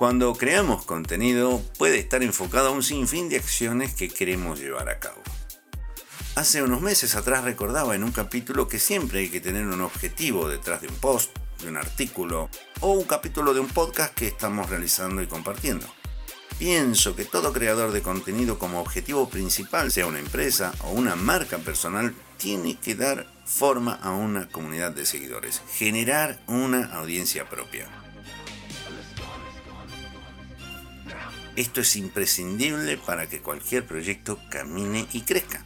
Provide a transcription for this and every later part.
Cuando creamos contenido puede estar enfocado a un sinfín de acciones que queremos llevar a cabo. Hace unos meses atrás recordaba en un capítulo que siempre hay que tener un objetivo detrás de un post, de un artículo o un capítulo de un podcast que estamos realizando y compartiendo. Pienso que todo creador de contenido como objetivo principal, sea una empresa o una marca personal, tiene que dar forma a una comunidad de seguidores, generar una audiencia propia. Esto es imprescindible para que cualquier proyecto camine y crezca.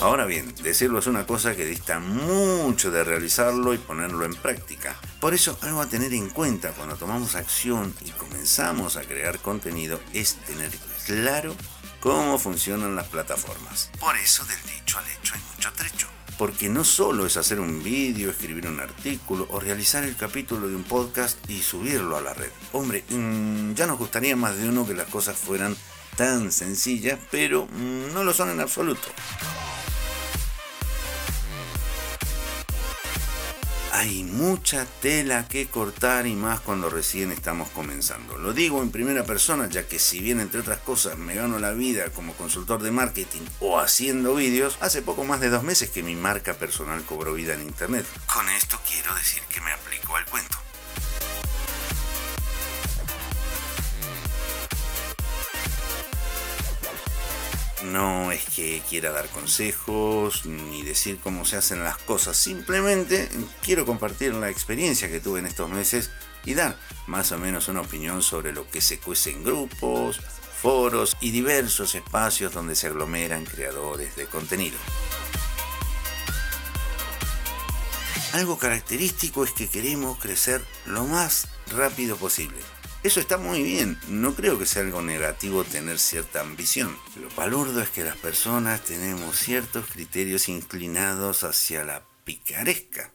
Ahora bien, decirlo es una cosa que dista mucho de realizarlo y ponerlo en práctica. Por eso, algo a tener en cuenta cuando tomamos acción y comenzamos a crear contenido es tener claro cómo funcionan las plataformas. Por eso, del dicho al hecho hay mucho trecho. Porque no solo es hacer un vídeo, escribir un artículo o realizar el capítulo de un podcast y subirlo a la red. Hombre, mm, ya nos gustaría más de uno que las cosas fueran tan sencillas, pero mm, no lo son en absoluto. Hay mucha tela que cortar y más cuando recién estamos comenzando. Lo digo en primera persona ya que si bien entre otras cosas me gano la vida como consultor de marketing o haciendo vídeos, hace poco más de dos meses que mi marca personal cobró vida en internet. Con esto quiero decir que me aplico al cuento. No es que quiera dar consejos ni decir cómo se hacen las cosas, simplemente quiero compartir la experiencia que tuve en estos meses y dar más o menos una opinión sobre lo que se cuece en grupos, foros y diversos espacios donde se aglomeran creadores de contenido. Algo característico es que queremos crecer lo más rápido posible eso está muy bien, no creo que sea algo negativo tener cierta ambición. Lo palurdo es que las personas tenemos ciertos criterios inclinados hacia la picaresca.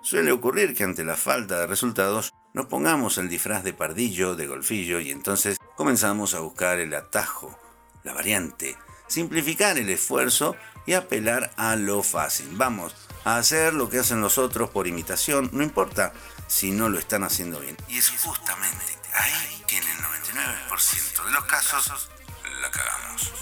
Suele ocurrir que ante la falta de resultados nos pongamos el disfraz de pardillo, de golfillo y entonces comenzamos a buscar el atajo, la variante, simplificar el esfuerzo y apelar a lo fácil. Vamos a hacer lo que hacen los otros por imitación, no importa si no lo están haciendo bien. Y es justamente ahí que en el 99% de los casos la cagamos.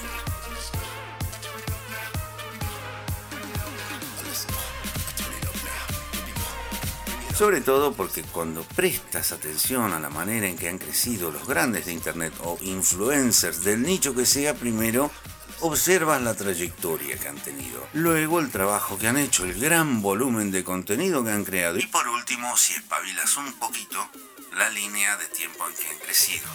Sobre todo porque cuando prestas atención a la manera en que han crecido los grandes de Internet o influencers del nicho que sea, primero observas la trayectoria que han tenido, luego el trabajo que han hecho, el gran volumen de contenido que han creado y por último, si espabilas un poquito, la línea de tiempo en que han crecido.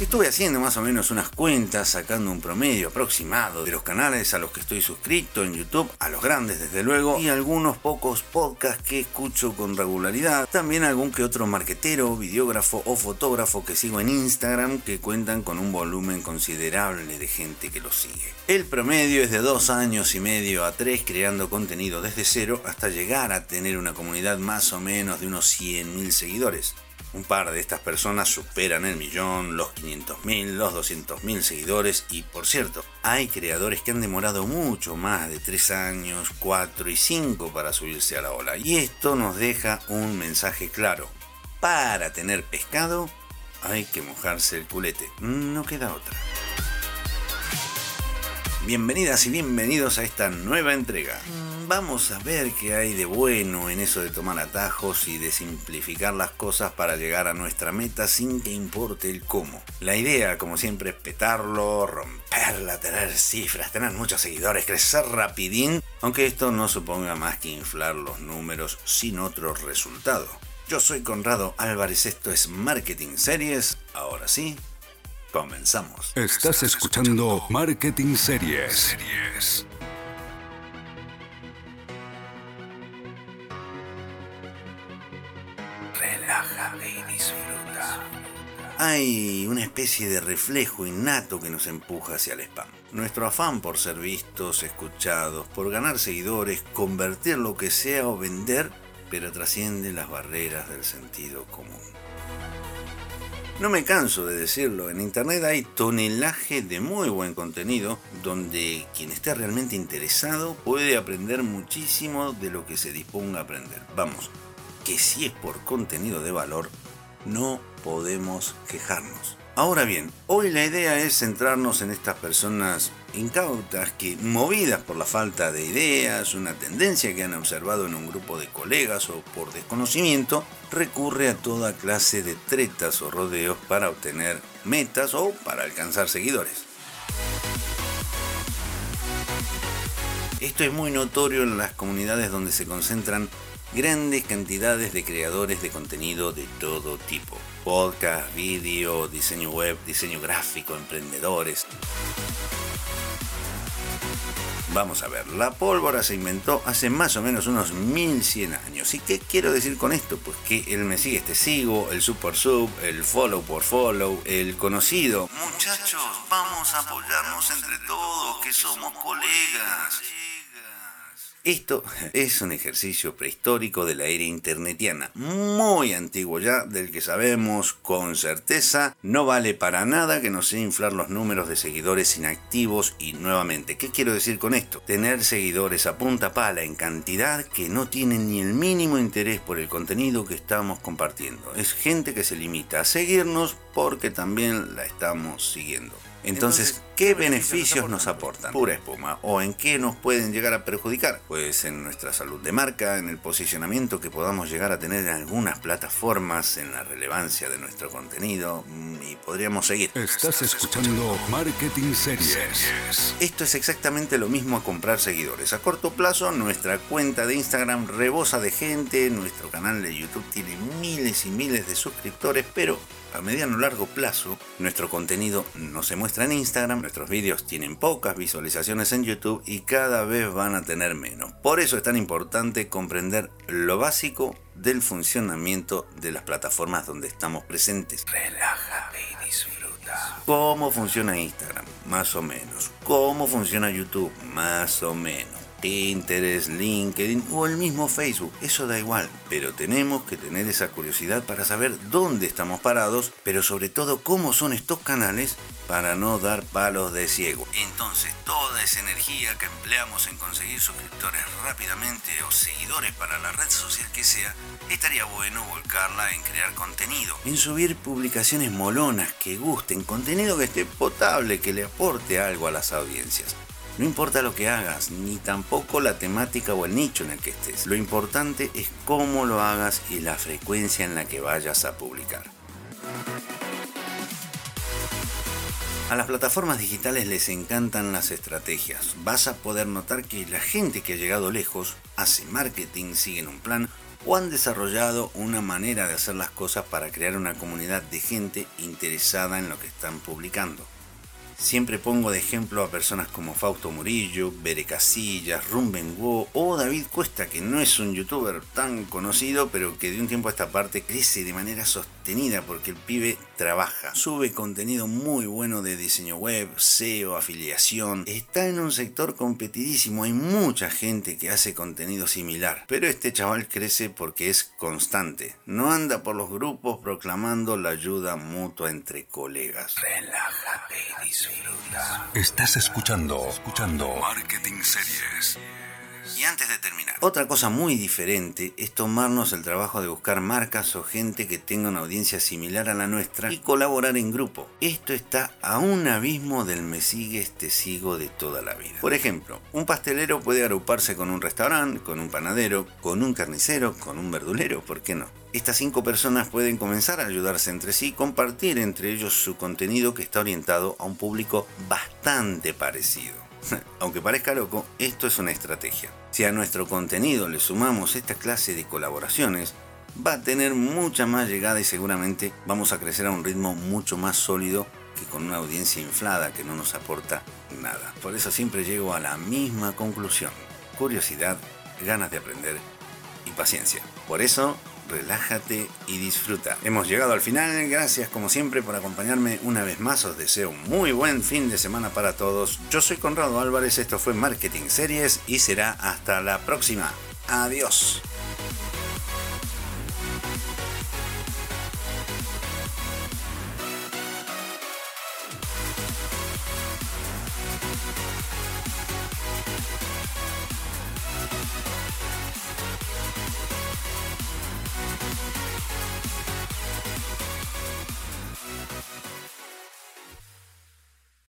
Estuve haciendo más o menos unas cuentas, sacando un promedio aproximado de los canales a los que estoy suscrito en YouTube, a los grandes desde luego, y algunos pocos podcasts que escucho con regularidad. También algún que otro marquetero, videógrafo o fotógrafo que sigo en Instagram que cuentan con un volumen considerable de gente que los sigue. El promedio es de dos años y medio a tres creando contenido desde cero hasta llegar a tener una comunidad más o menos de unos 100.000 seguidores. Un par de estas personas superan el millón, los 500.000, los 200.000 seguidores y por cierto, hay creadores que han demorado mucho más de 3 años, 4 y 5 para subirse a la ola. Y esto nos deja un mensaje claro. Para tener pescado hay que mojarse el culete. No queda otra. Bienvenidas y bienvenidos a esta nueva entrega. Vamos a ver qué hay de bueno en eso de tomar atajos y de simplificar las cosas para llegar a nuestra meta sin que importe el cómo. La idea, como siempre, es petarlo, romperla, tener cifras, tener muchos seguidores, crecer rapidín, aunque esto no suponga más que inflar los números sin otro resultado. Yo soy Conrado Álvarez, esto es Marketing Series. Ahora sí, Comenzamos. Estás escuchando Marketing Series. Relaja Hay una especie de reflejo innato que nos empuja hacia el spam. Nuestro afán por ser vistos, escuchados, por ganar seguidores, convertir lo que sea o vender, pero trasciende las barreras del sentido común. No me canso de decirlo, en internet hay tonelaje de muy buen contenido donde quien esté realmente interesado puede aprender muchísimo de lo que se disponga a aprender. Vamos, que si es por contenido de valor, no podemos quejarnos. Ahora bien, hoy la idea es centrarnos en estas personas incautas que, movidas por la falta de ideas, una tendencia que han observado en un grupo de colegas o por desconocimiento, recurre a toda clase de tretas o rodeos para obtener metas o para alcanzar seguidores. Esto es muy notorio en las comunidades donde se concentran grandes cantidades de creadores de contenido de todo tipo. Podcast, vídeo, diseño web, diseño gráfico, emprendedores. Vamos a ver, la pólvora se inventó hace más o menos unos 1100 años. ¿Y qué quiero decir con esto? Pues que el me sigue te sigo, el super sub, el follow por follow, el conocido. Muchachos, vamos a apoyarnos entre todos, que somos colegas. Esto es un ejercicio prehistórico de la era internetiana, muy antiguo ya, del que sabemos con certeza no vale para nada que nos sea inflar los números de seguidores inactivos y nuevamente, ¿qué quiero decir con esto? Tener seguidores a punta pala en cantidad que no tienen ni el mínimo interés por el contenido que estamos compartiendo. Es gente que se limita a seguirnos porque también la estamos siguiendo. Entonces, ¿qué beneficios nos aportan? Pura espuma. ¿O en qué nos pueden llegar a perjudicar? Pues en nuestra salud de marca, en el posicionamiento que podamos llegar a tener en algunas plataformas, en la relevancia de nuestro contenido mm, y podríamos seguir. Estás escuchando Marketing Series. Esto es exactamente lo mismo a comprar seguidores. A corto plazo, nuestra cuenta de Instagram rebosa de gente, nuestro canal de YouTube tiene miles y miles de suscriptores, pero a mediano o largo plazo, nuestro contenido no se muestra en Instagram, nuestros vídeos tienen pocas visualizaciones en YouTube y cada vez van a tener menos. Por eso es tan importante comprender lo básico del funcionamiento de las plataformas donde estamos presentes. Relájate y disfruta. ¿Cómo funciona Instagram? Más o menos. ¿Cómo funciona YouTube? Más o menos. Pinterest, LinkedIn o el mismo Facebook, eso da igual, pero tenemos que tener esa curiosidad para saber dónde estamos parados, pero sobre todo cómo son estos canales para no dar palos de ciego. Entonces, toda esa energía que empleamos en conseguir suscriptores rápidamente o seguidores para la red social que sea, estaría bueno volcarla en crear contenido, en subir publicaciones molonas que gusten, contenido que esté potable, que le aporte algo a las audiencias. No importa lo que hagas, ni tampoco la temática o el nicho en el que estés. Lo importante es cómo lo hagas y la frecuencia en la que vayas a publicar. A las plataformas digitales les encantan las estrategias. Vas a poder notar que la gente que ha llegado lejos hace marketing, siguen un plan o han desarrollado una manera de hacer las cosas para crear una comunidad de gente interesada en lo que están publicando. Siempre pongo de ejemplo a personas como Fausto Murillo, Bere Casillas, Rumben Wo o David Cuesta, que no es un youtuber tan conocido, pero que de un tiempo a esta parte crece de manera sostenida porque el pibe trabaja, sube contenido muy bueno de diseño web, SEO, afiliación, está en un sector competidísimo, hay mucha gente que hace contenido similar, pero este chaval crece porque es constante, no anda por los grupos proclamando la ayuda mutua entre colegas. Relájate y Estás escuchando, escuchando Marketing Series. Y antes de terminar, otra cosa muy diferente es tomarnos el trabajo de buscar marcas o gente que tenga una audiencia similar a la nuestra y colaborar en grupo. Esto está a un abismo del me sigues, te sigo de toda la vida. Por ejemplo, un pastelero puede agruparse con un restaurante, con un panadero, con un carnicero, con un verdulero, ¿por qué no? Estas cinco personas pueden comenzar a ayudarse entre sí y compartir entre ellos su contenido que está orientado a un público bastante parecido. Aunque parezca loco, esto es una estrategia. Si a nuestro contenido le sumamos esta clase de colaboraciones, va a tener mucha más llegada y seguramente vamos a crecer a un ritmo mucho más sólido que con una audiencia inflada que no nos aporta nada. Por eso siempre llego a la misma conclusión. Curiosidad, ganas de aprender y paciencia. Por eso relájate y disfruta. Hemos llegado al final, gracias como siempre por acompañarme una vez más, os deseo un muy buen fin de semana para todos. Yo soy Conrado Álvarez, esto fue Marketing Series y será hasta la próxima. Adiós.